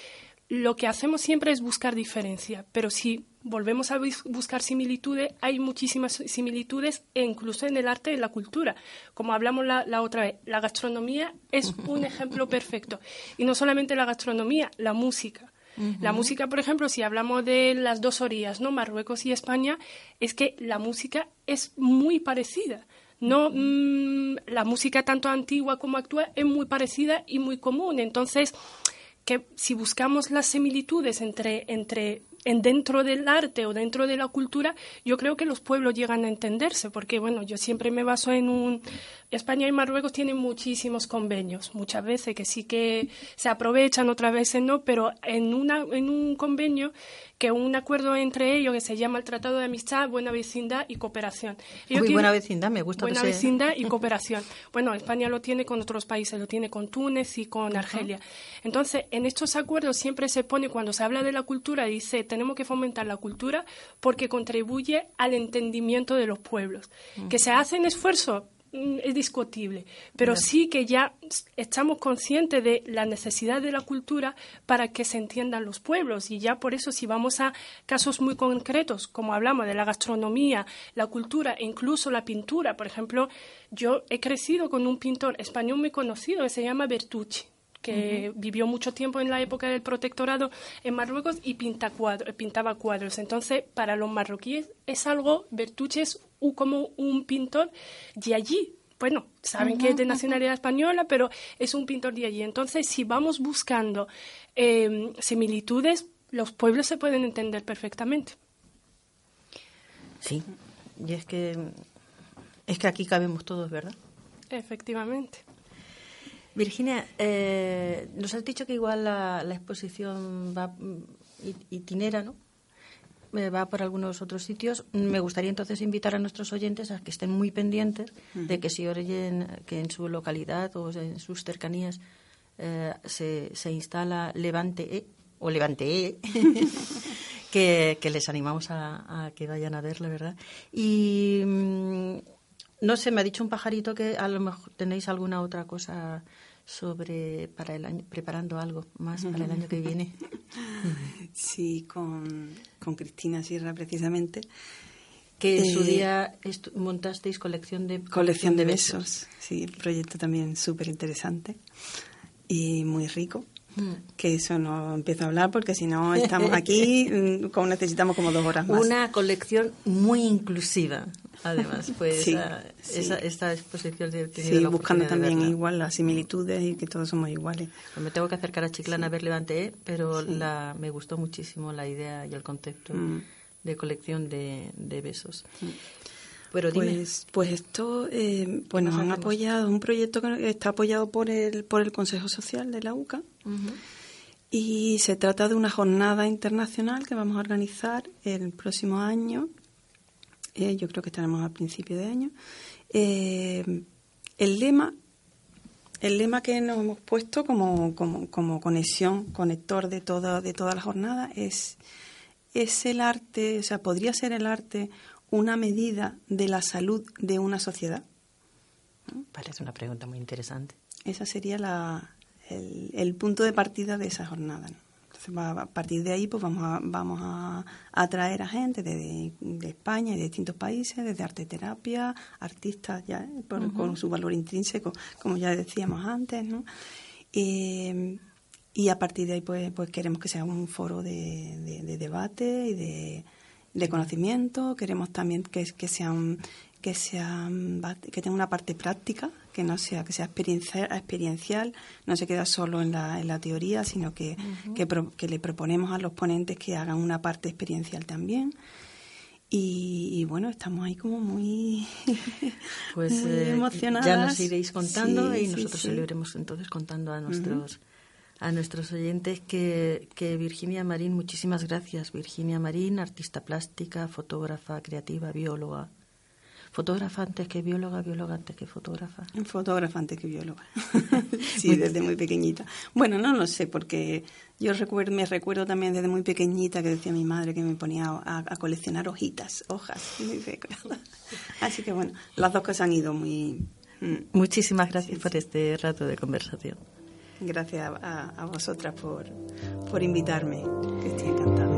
lo que hacemos siempre es buscar diferencia, pero si volvemos a buscar similitudes, hay muchísimas similitudes e incluso en el arte y en la cultura. Como hablamos la, la otra vez, la gastronomía es un ejemplo perfecto. Y no solamente la gastronomía, la música. La música, por ejemplo, si hablamos de las dos orillas, ¿no? Marruecos y España, es que la música es muy parecida. No, mm, la música tanto antigua como actual es muy parecida y muy común. Entonces, que si buscamos las similitudes entre, entre en dentro del arte o dentro de la cultura, yo creo que los pueblos llegan a entenderse, porque bueno, yo siempre me baso en un España y Marruecos tienen muchísimos convenios, muchas veces que sí que se aprovechan, otras veces no, pero en una en un convenio que un acuerdo entre ellos que se llama el Tratado de Amistad, Buena Vecindad y Cooperación. Muy buena vecindad, me gusta. Buena vecindad y cooperación. Bueno, España lo tiene con otros países, lo tiene con Túnez y con Argelia. Entonces, en estos acuerdos siempre se pone, cuando se habla de la cultura, dice, tenemos que fomentar la cultura porque contribuye al entendimiento de los pueblos. Que se hacen esfuerzos Mm, es discutible, pero sí que ya estamos conscientes de la necesidad de la cultura para que se entiendan los pueblos. Y ya por eso si vamos a casos muy concretos, como hablamos de la gastronomía, la cultura e incluso la pintura, por ejemplo, yo he crecido con un pintor español muy conocido que se llama Bertucci que vivió mucho tiempo en la época del protectorado en Marruecos y pinta pintaba cuadros. Entonces, para los marroquíes es algo, Bertucci es como un pintor de allí. Bueno, saben que es de nacionalidad española, pero es un pintor de allí. Entonces, si vamos buscando em, similitudes, los pueblos se pueden entender perfectamente. Sí, y es que es que aquí cabemos todos, ¿verdad? Efectivamente. Virginia, eh, nos has dicho que igual la, exposición va mm, itinera, ¿no? Eh, va por algunos otros sitios. Me gustaría entonces invitar a nuestros oyentes a que estén muy pendientes de que si oyen que en su localidad o en sus cercanías eh, se, se, instala Levante E o Levante E, que, les animamos a, a, que vayan a verlo, ¿verdad? Y mm, no sé, me ha dicho un pajarito que a lo mejor tenéis alguna otra cosa sobre para el año, preparando algo más para el año que viene. Sí, con, con Cristina Sierra precisamente. Que en su eh, día montasteis colección de colección de besos. Sí, proyecto también súper interesante y muy rico. Mm. Que eso no empiezo a hablar porque si no estamos aquí, como necesitamos como dos horas más. Una colección muy inclusiva. Además, pues esta exposición de Sí, buscando también igual las similitudes y que todos somos iguales. Pues me tengo que acercar a Chiclana a ver Levante, pero la, me gustó muchísimo la idea y el concepto mm. de colección de, besos. Mm. Pero pues, pues esto, eh, pues nos han apoyado, un proyecto que está apoyado por el, por el Consejo Social de la UCA. Y se trata de una jornada internacional que vamos a organizar el próximo año. Eh, yo creo que estaremos a principio de año. Eh, el lema el lema que nos hemos puesto como, como, como conexión, conector de toda, de toda la jornada es, es el arte, o sea, podría ser el arte una medida de la salud de una sociedad. Parece una pregunta muy interesante. Esa sería la, el, punto de partida de esa jornada. Entonces, a partir de ahí, pues vamos a, vamos a atraer a gente de, España y de distintos países, desde arte terapia, artistas ya con su valor intrínseco, como ya decíamos antes, ¿no? Eh, y a partir de ahí, pues, pues queremos que sea un foro de, debate y de, de, conocimiento. Queremos también que, que sea que sea que tenga una parte práctica que no sea que sea experiencial, no se queda solo en la, en la teoría, sino que, que, le proponemos a los ponentes que hagan una parte experiencial también. Y, bueno, estamos ahí como muy, pues, eh, emocionadas. Ya nos iréis contando y nosotros lo iremos entonces contando a nuestros, a nuestros oyentes que, que Virginia Marín, muchísimas gracias. Virginia Marín, artista plástica, fotógrafa, creativa, bióloga, ¿Fotógrafa antes que bióloga, bióloga antes que fotógrafa? Fotógrafa antes que bióloga. sí, desde muy pequeñita. Bueno, no lo sé, porque yo recuerdo, me recuerdo también desde muy pequeñita que decía mi madre que me ponía a, coleccionar hojitas, hojas. Así que bueno, las dos cosas han ido muy... Mm. Muchísimas gracias por este rato de conversación. Gracias a, a vosotras por, por invitarme, que estoy encantada.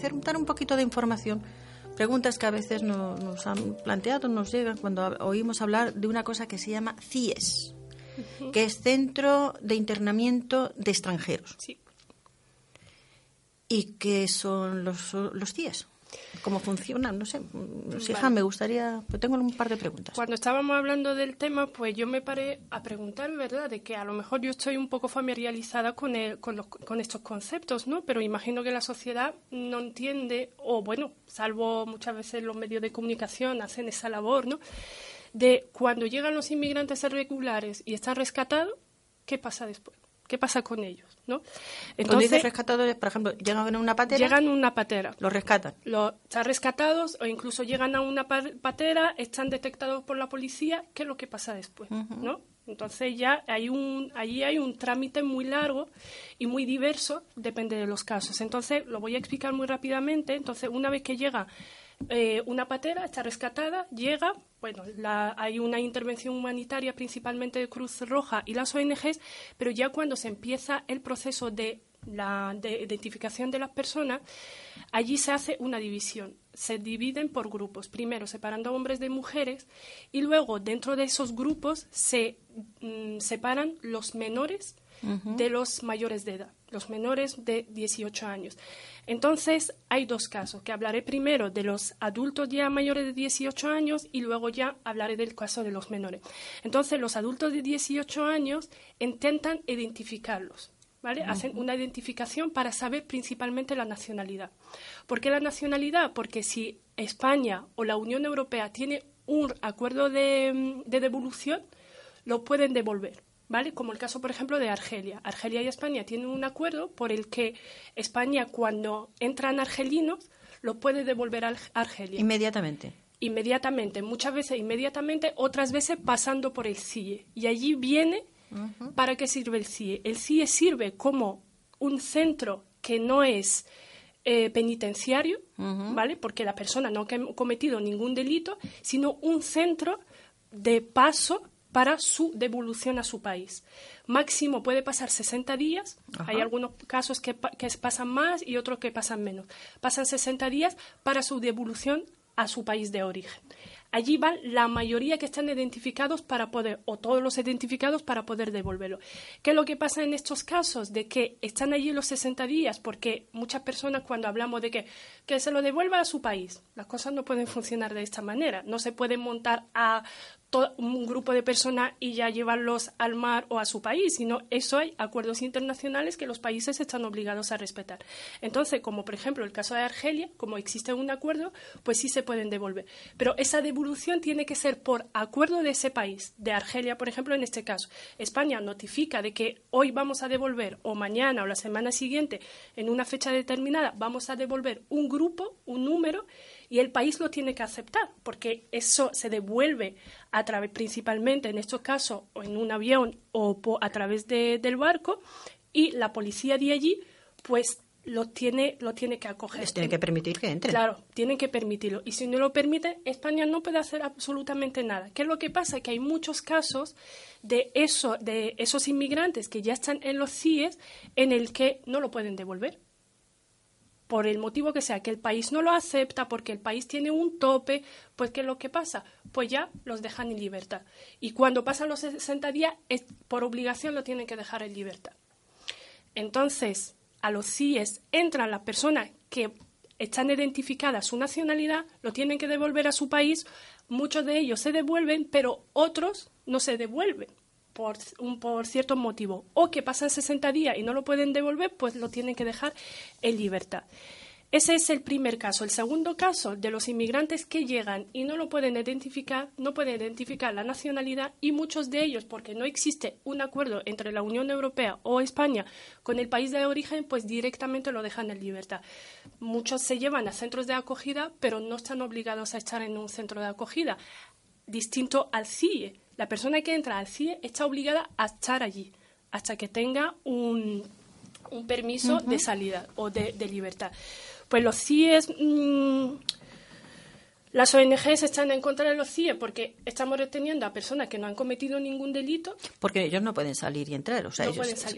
Dar un poquito de información. Preguntas que a veces nos, han planteado, nos llegan cuando oímos hablar de una cosa que se llama CIES, que es Centro de Internamiento de Extranjeros. Sí. ¿Y qué son los, los CIES? Cómo funciona, no sé. Hija, me gustaría, pues tengo un par de preguntas. Cuando estábamos hablando del tema, pues yo me paré a preguntar, ¿verdad?, de que a lo mejor yo estoy un poco familiarizada con, con, los, con estos conceptos, ¿no? Pero imagino que la sociedad no entiende, o bueno, salvo muchas veces los medios de comunicación hacen esa labor, ¿no? De cuando llegan los inmigrantes irregulares y están rescatados, ¿qué pasa después? ¿Qué pasa con ellos? ¿no? Entonces, dices rescatadores, por ejemplo, llegan en una patera. Llegan en una patera. Los rescatan. Los, están rescatados o incluso llegan a una patera, están detectados por la policía. ¿Qué es lo que pasa después? ¿no? Entonces ya hay un, allí hay un trámite muy largo y muy diverso, depende de los casos. Entonces lo voy a explicar muy rápidamente. Entonces una vez que llega eh, una patera está rescatada, llega, bueno, hay una intervención humanitaria principalmente de Cruz Roja y las ONGs, pero ya cuando se empieza el proceso de la identificación de las personas, allí se hace una división. Se dividen por grupos, primero separando hombres de mujeres y luego dentro de esos grupos se mm, separan los menores de los mayores de edad, los menores de 18 años. Entonces, hay dos casos, que hablaré primero de los adultos ya mayores de 18 años y luego ya hablaré del caso de los menores. Entonces, los adultos de 18 años intentan identificarlos. ¿Vale? Hacen una identificación para saber principalmente la nacionalidad. ¿Por qué la nacionalidad? Porque si España o la Unión Europea tiene un acuerdo de devolución, lo pueden devolver. ¿Vale? Como el caso, por ejemplo, de Argelia. Argelia y España tienen un acuerdo por el que España, cuando entran argelinos, lo puede devolver a Argelia. Inmediatamente. Inmediatamente, muchas veces inmediatamente, otras veces pasando por el CIE. Y allí viene para qué sirve el CIE. El CIE sirve como un centro que no es eh, penitenciario, ¿vale? Porque la persona no ha cometido ningún delito, sino un centro de paso para su devolución a su país. Máximo puede pasar 60 días, hay algunos casos que, que pasan más y otros que pasan menos. Pasan 60 días para su devolución a su país de origen. Allí van la mayoría que están identificados para poder, o todos los identificados para poder devolverlo. ¿Qué es lo que pasa en estos casos? De que están allí los 60 días, porque muchas personas cuando hablamos de que, que se lo devuelva a su país, las cosas no pueden funcionar de esta manera. No se pueden montar a un grupo de personas y ya llevarlos al mar o a su país, sino eso hay acuerdos internacionales que los países están obligados a respetar. Entonces, como por ejemplo el caso de Argelia, como existe un acuerdo, pues sí se pueden devolver. Pero esa devolución tiene que ser por acuerdo de ese país, de Argelia, por ejemplo, en este caso. España notifica de que hoy vamos a devolver, o mañana o la semana siguiente, en una fecha determinada, vamos a devolver un grupo, un número, y el país lo tiene que aceptar, porque eso se devuelve a través, principalmente en estos casos, o en un avión o a través del barco, y la policía de allí, pues lo tiene, lo tiene que acoger. Les tiene que permitir que entre. Claro, tienen que permitirlo. Y si no lo permite, España no puede hacer absolutamente nada. ¿Qué es lo que pasa? Que hay muchos casos de, eso, de esos inmigrantes que ya están en los CIES en el que no lo pueden devolver por el motivo que sea, que el país no lo acepta, porque el país tiene un tope, pues ¿qué es lo que pasa? Pues ya los dejan en libertad. Y cuando pasan los 60 días, por obligación lo tienen que dejar en libertad. Entonces, a los CIES entran las personas que están identificadas su nacionalidad, lo tienen que devolver a su país, muchos de ellos se devuelven, pero otros no se devuelven por, un, por cierto motivo, o que pasan 60 días y no lo pueden devolver, pues lo tienen que dejar en libertad. Ese es el primer caso. El segundo caso de los inmigrantes que llegan y no lo pueden identificar, no pueden identificar la nacionalidad y muchos de ellos, porque no existe un acuerdo entre la Unión Europea o España con el país de origen, pues directamente lo dejan en libertad. Muchos se llevan a centros de acogida, pero no están obligados a estar en un centro de acogida, distinto al CIE la persona que entra al CIE está obligada a estar allí hasta que tenga un, un permiso de salida o de, libertad. Pues los CIEs, mm, las ONGs están en contra de los CIE porque estamos reteniendo a personas que no han cometido ningún delito. Porque ellos no pueden salir y entrar. O sea, ellos,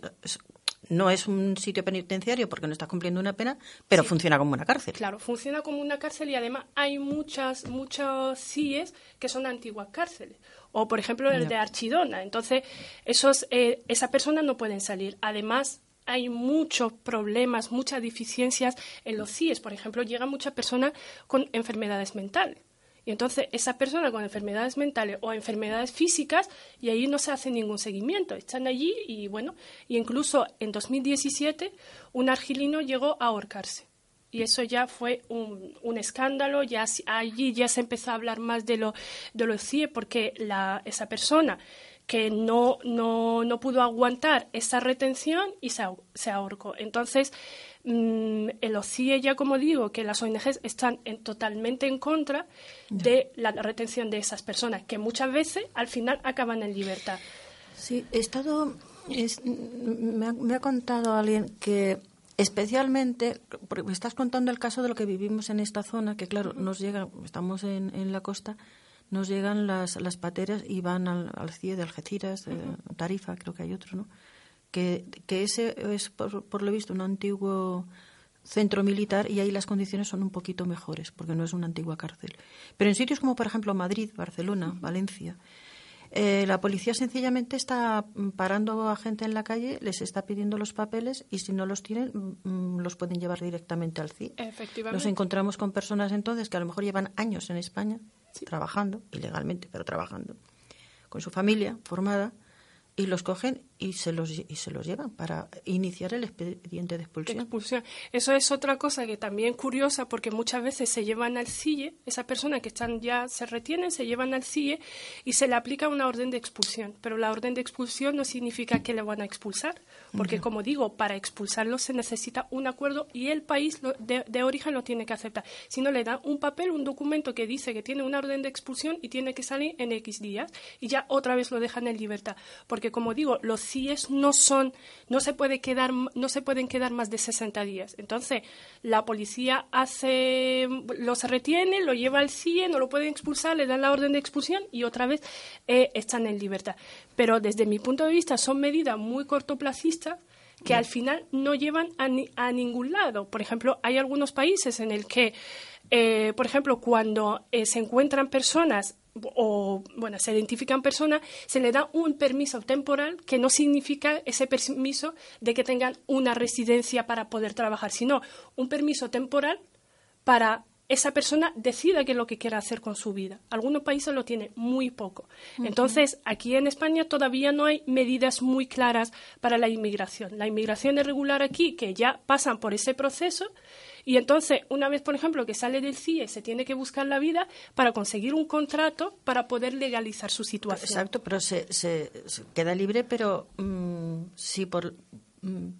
no es un sitio penitenciario porque no está cumpliendo una pena, pero funciona como una cárcel. Claro, funciona como una cárcel y además hay muchas, muchos CIEs que son antiguas cárceles o por ejemplo el de Archidona. Entonces, esos, eh, esas personas no pueden salir. Además, hay muchos problemas, muchas deficiencias en los CIES. Por ejemplo, llegan muchas personas con enfermedades mentales. Y entonces esa persona con enfermedades mentales o enfermedades físicas y ahí no se hace ningún seguimiento. Están allí y bueno, y incluso en 2017 un argilino llegó a ahorcarse y eso ya fue un, un, escándalo, ya allí ya se empezó a hablar más de lo de los CIE porque la, esa persona que no, no, no pudo aguantar esa retención y se, se ahorcó. Entonces, mmm, el OCIE ya como digo, que las ONGs están en, totalmente en contra de la retención de esas personas, que muchas veces al final acaban en libertad. Sí, he estado, me, me ha contado alguien que especialmente, porque me estás contando el caso de lo que vivimos en esta zona, que claro, nos llega, estamos en, en la costa, nos llegan las, las pateras y van al, al CIE de Algeciras, Tarifa, creo que hay otro, ¿no? Que, que ese es, por, por, lo visto, un antiguo centro militar y ahí las condiciones son un poquito mejores, porque no es una antigua cárcel. Pero en sitios como, por ejemplo, Madrid, Barcelona, Valencia, eh, la policía sencillamente está parando a gente en la calle, les está pidiendo los papeles y si no los tienen, mm, mm, los pueden llevar directamente al CIE. Nos encontramos con personas entonces que a lo mejor llevan años en España trabajando, ilegalmente, pero trabajando, con su familia formada y los cogen y se los, y se los llevan para iniciar el expediente de expulsión. expulsión. Eso es otra cosa que también curiosa porque muchas veces se llevan al CIE, esa persona que están ya se retienen, se llevan al CIE y se le aplica una orden de expulsión. Pero la orden de expulsión no significa que le van a expulsar, porque como digo, para expulsarlo se necesita un acuerdo y el país de, de origen lo tiene que aceptar. Si no le dan un papel, un documento que dice que tiene una orden de expulsión y tiene que salir en X días y ya otra vez lo dejan en libertad. Porque como digo, los CIES no son, no se puede quedar, no se pueden quedar más de 60 días. Entonces, la policía hace, los retiene, lo lleva al CIE, no lo pueden expulsar, le dan la orden de expulsión y otra vez eh, están en libertad. Pero desde mi punto de vista son medidas muy cortoplacistas que al final no llevan a, a ningún lado. Por ejemplo, hay algunos países en el que, eh, por ejemplo, cuando eh, se encuentran personas o, bueno, se identifican personas, se le da un permiso temporal que no significa ese permiso de que tengan una residencia para poder trabajar, sino un permiso temporal para esa persona decida qué es lo que quiere hacer con su vida. Algunos países lo tienen muy poco. Entonces, aquí en España todavía no hay medidas muy claras para la inmigración. La inmigración irregular aquí, que ya pasan por ese proceso, y entonces, una vez, por ejemplo, que sale del CIE, se tiene que buscar la vida para conseguir un contrato para poder legalizar su situación. Exacto, pero se, queda libre, pero mm, sí por... Mm,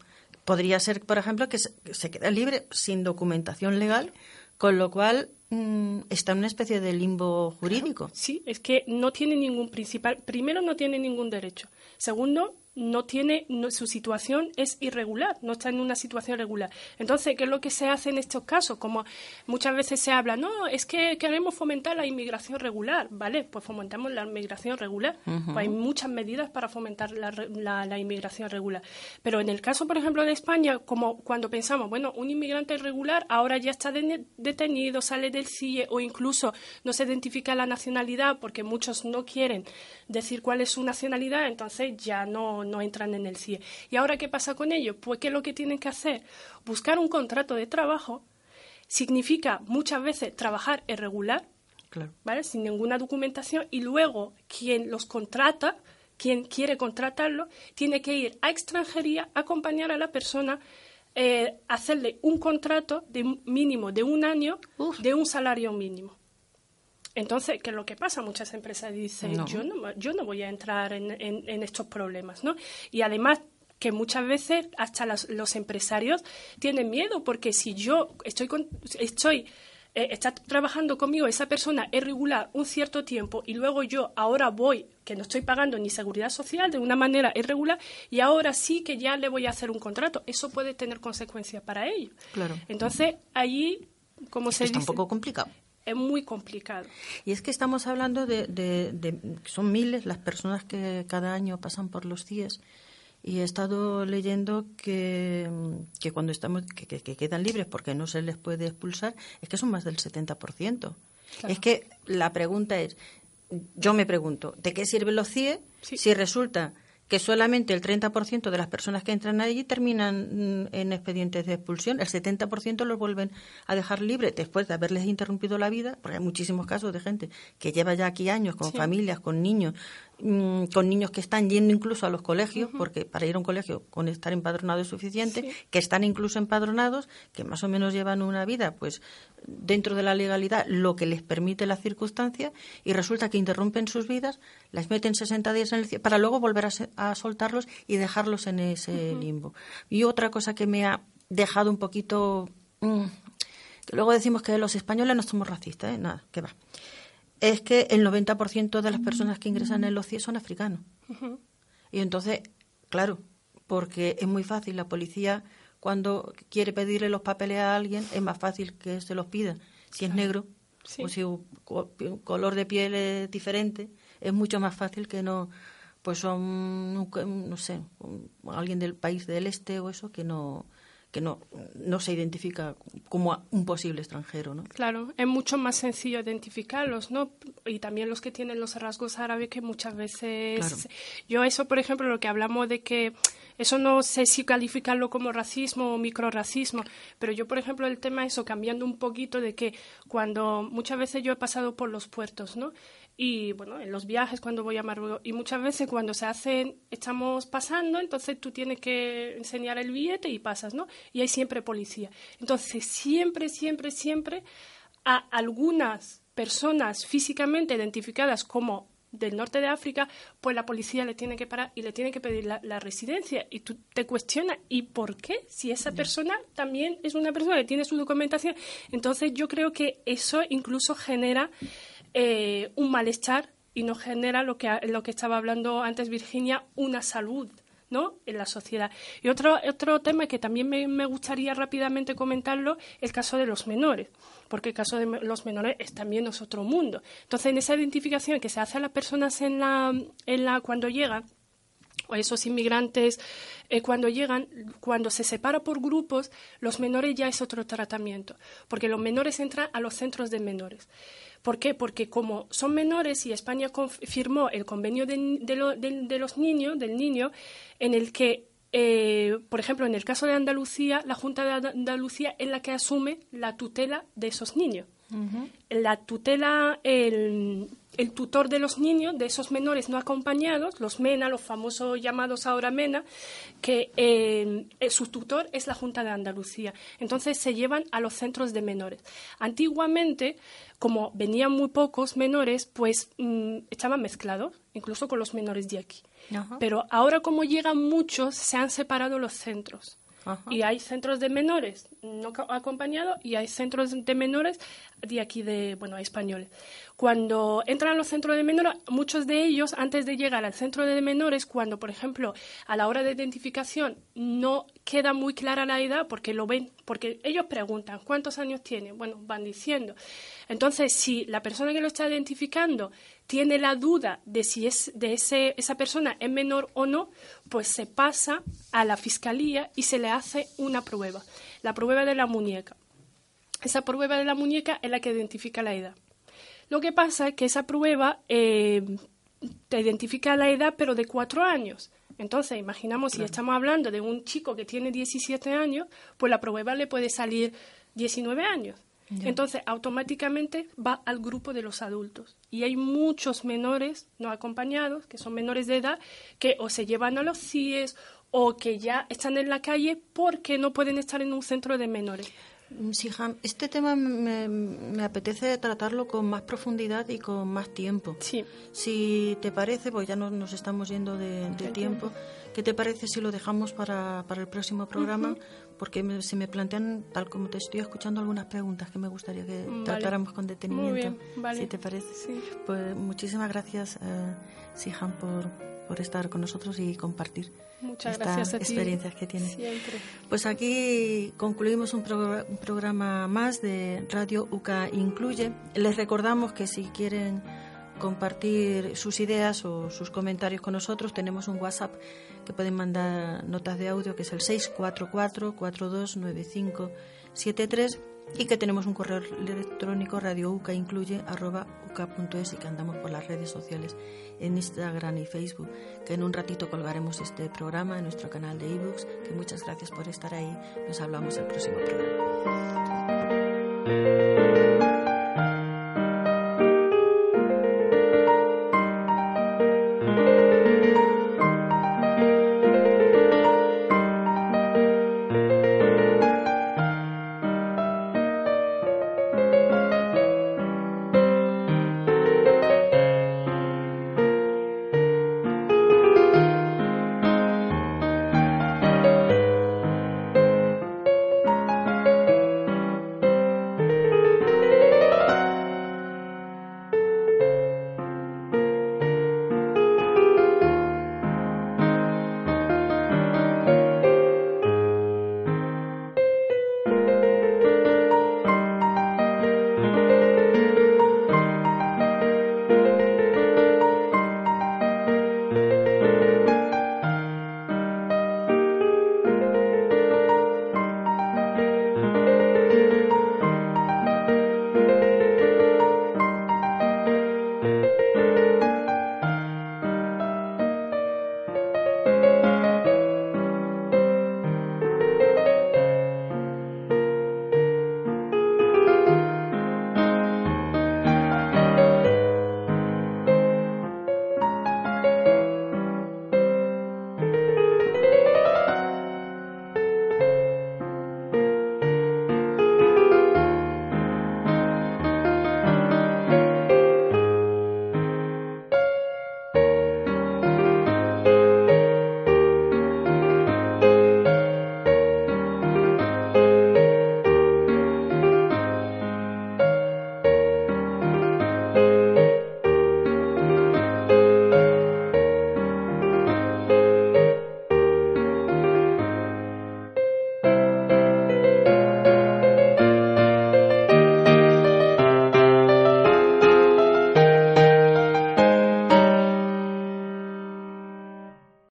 podría ser, por ejemplo, que se queda libre sin documentación legal con lo cual mm, está en una especie de limbo jurídico. Sí, es que no tiene ningún principal. Primero, no tiene ningún derecho. Segundo, no tiene, su situación es irregular, no está en una situación regular. Entonces, ¿qué es lo que se hace en estos casos? Como muchas veces se habla, no, es que queremos fomentar la inmigración regular, ¿vale? Pues fomentamos la inmigración regular. Pues hay muchas medidas para fomentar la, inmigración regular. Pero en el caso, por ejemplo, de España, como cuando pensamos, bueno, un inmigrante irregular ahora ya está detenido, sale del CIE o incluso no se identifica la nacionalidad porque muchos no quieren decir cuál es su nacionalidad, entonces ya no no entran en el CIE. ¿Y ahora qué pasa con ellos? Pues que lo que tienen que hacer, buscar un contrato de trabajo, significa muchas veces trabajar irregular, ¿vale? sin ninguna documentación, y luego quien los contrata, quien quiere contratarlo, tiene que ir a extranjería, acompañar a la persona, eh, hacerle un contrato de mínimo de un año de un salario mínimo. Entonces, ¿qué es lo que pasa? Muchas empresas dicen, Yo, no, yo no voy a entrar en, en, estos problemas, ¿no? Y además que muchas veces hasta los empresarios tienen miedo porque si yo estoy, estoy eh, está trabajando conmigo esa persona es regular un cierto tiempo y luego yo ahora voy, que no estoy pagando ni seguridad social de una manera irregular y ahora sí que ya le voy a hacer un contrato. Eso puede tener consecuencias para ellos. Claro. Entonces, allí, como se Está un poco complicado es muy complicado. Y es que estamos hablando de, de, son miles las personas que cada año pasan por los CIES y he estado leyendo que, que cuando estamos que, quedan libres porque no se les puede expulsar es que son más del 70%. Es que la pregunta es, yo me pregunto, ¿de qué sirven los CIE si resulta que solamente el 30% de las personas que entran allí terminan mm, en expedientes de expulsión, el 70% los vuelven a dejar libre después de haberles interrumpido la vida, porque hay muchísimos casos de gente que lleva ya aquí años con familias, con niños, Mm, con niños que están yendo incluso a los colegios, porque para ir a un colegio con estar empadronado es suficiente, que están incluso empadronados, que más o menos llevan una vida, pues dentro de la legalidad, lo que les permite la circunstancia, y resulta que interrumpen sus vidas, las meten 60 días en el para luego volver a, soltarlos y dejarlos en ese limbo. Y otra cosa que me ha dejado un poquito. Mm, que luego decimos que los españoles no somos racistas, ¿eh? nada, que va es que el 90% de las personas que ingresan en los CIE son africanos. Y entonces, claro, porque es muy fácil, la policía cuando quiere pedirle los papeles a alguien es más fácil que se los pida. Si es negro o si un color de piel es diferente, es mucho más fácil que no, pues son, no sé, alguien del país del este o eso que no, que no, no se identifica como un posible extranjero, ¿no? Claro, es mucho más sencillo identificarlos, ¿no? Y también los que tienen los rasgos árabes que muchas veces... Yo eso, por ejemplo, lo que hablamos de que eso no sé si calificarlo como racismo o microracismo, pero yo, por ejemplo, el tema eso, cambiando un poquito de que cuando muchas veces yo he pasado por los puertos, ¿no? Y bueno, en los viajes cuando voy a Marruecos y muchas veces cuando se hacen, estamos pasando, entonces tú tienes que enseñar el billete y pasas, ¿no? Y hay siempre policía. Entonces, siempre, siempre, siempre a algunas personas físicamente identificadas como del norte de África, pues la policía le tiene que parar y le tiene que pedir la, residencia. Y tú te cuestionas, ¿y por qué? Si esa persona también es una persona que tiene su documentación. Entonces yo creo que eso incluso genera eh, un malestar y no genera lo que, lo que estaba hablando antes Virginia, una salud ¿no? en la sociedad. Y otro, otro tema que también me, gustaría rápidamente comentarlo, el caso de los menores, porque el caso de los menores es también es otro mundo. Entonces, en esa identificación que se hace a las personas en la, en la cuando llegan, o esos inmigrantes eh, cuando llegan, cuando se separa por grupos, los menores ya es otro tratamiento, porque los menores entran a los centros de menores. ¿Por qué? Porque como son menores y España firmó el convenio de, los niños, del niño, en el que, eh, por ejemplo, en el caso de Andalucía, la Junta de Andalucía es la que asume la tutela de esos niños. La tutela, el, tutor de los niños, de esos menores no acompañados, los MENA, los famosos llamados ahora MENA, que eh, eh, su tutor es la Junta de Andalucía. Entonces se llevan a los centros de menores. Antiguamente, como venían muy pocos menores, pues mm, estaban mezclados, incluso con los menores de aquí. Pero ahora como llegan muchos, se han separado los centros. Y hay centros de menores no acompañados y hay centros de menores de aquí de, bueno, españoles. Cuando entran los centros de menores, muchos de ellos, antes de llegar al centro de menores, cuando, por ejemplo, a la hora de identificación no queda muy clara la edad, porque lo ven, porque ellos preguntan, ¿cuántos años tiene? Bueno, van diciendo. Entonces, si la persona que lo está identificando tiene la duda de si es de ese, esa persona es menor o no, pues se pasa a la fiscalía y se le hace una prueba, la prueba de la muñeca. Esa prueba de la muñeca es la que identifica la edad. Lo que pasa es que esa prueba eh, te identifica la edad, pero de cuatro años. Entonces, imaginamos si estamos hablando de un chico que tiene 17 años, pues la prueba le puede salir 19 años. Entonces, automáticamente va al grupo de los adultos. Y hay muchos menores no acompañados, que son menores de edad, que o se llevan a los CIES o que ya están en la calle porque no pueden estar en un centro de menores. Sí, este tema me, apetece tratarlo con más profundidad y con más tiempo. Sí. Si te parece, pues ya nos estamos yendo de, tiempo, ¿qué te parece si lo dejamos para, para el próximo programa? porque se me plantean, tal como te estoy escuchando, algunas preguntas que me gustaría que tratáramos con detenimiento. Si te parece. Pues muchísimas gracias, eh, Sihan, por, por estar con nosotros y compartir Muchas estas experiencias que tienes. Pues aquí concluimos un, un, programa más de Radio UCA Incluye. Les recordamos que si quieren compartir sus ideas o sus comentarios con nosotros, tenemos un WhatsApp que pueden mandar notas de audio, que es el 644-429573 y que tenemos un correo electrónico radiouca incluye arroba uca.es y que andamos por las redes sociales en Instagram y Facebook, que en un ratito colgaremos este programa en nuestro canal de ebooks, que muchas gracias por estar ahí, nos hablamos el próximo programa.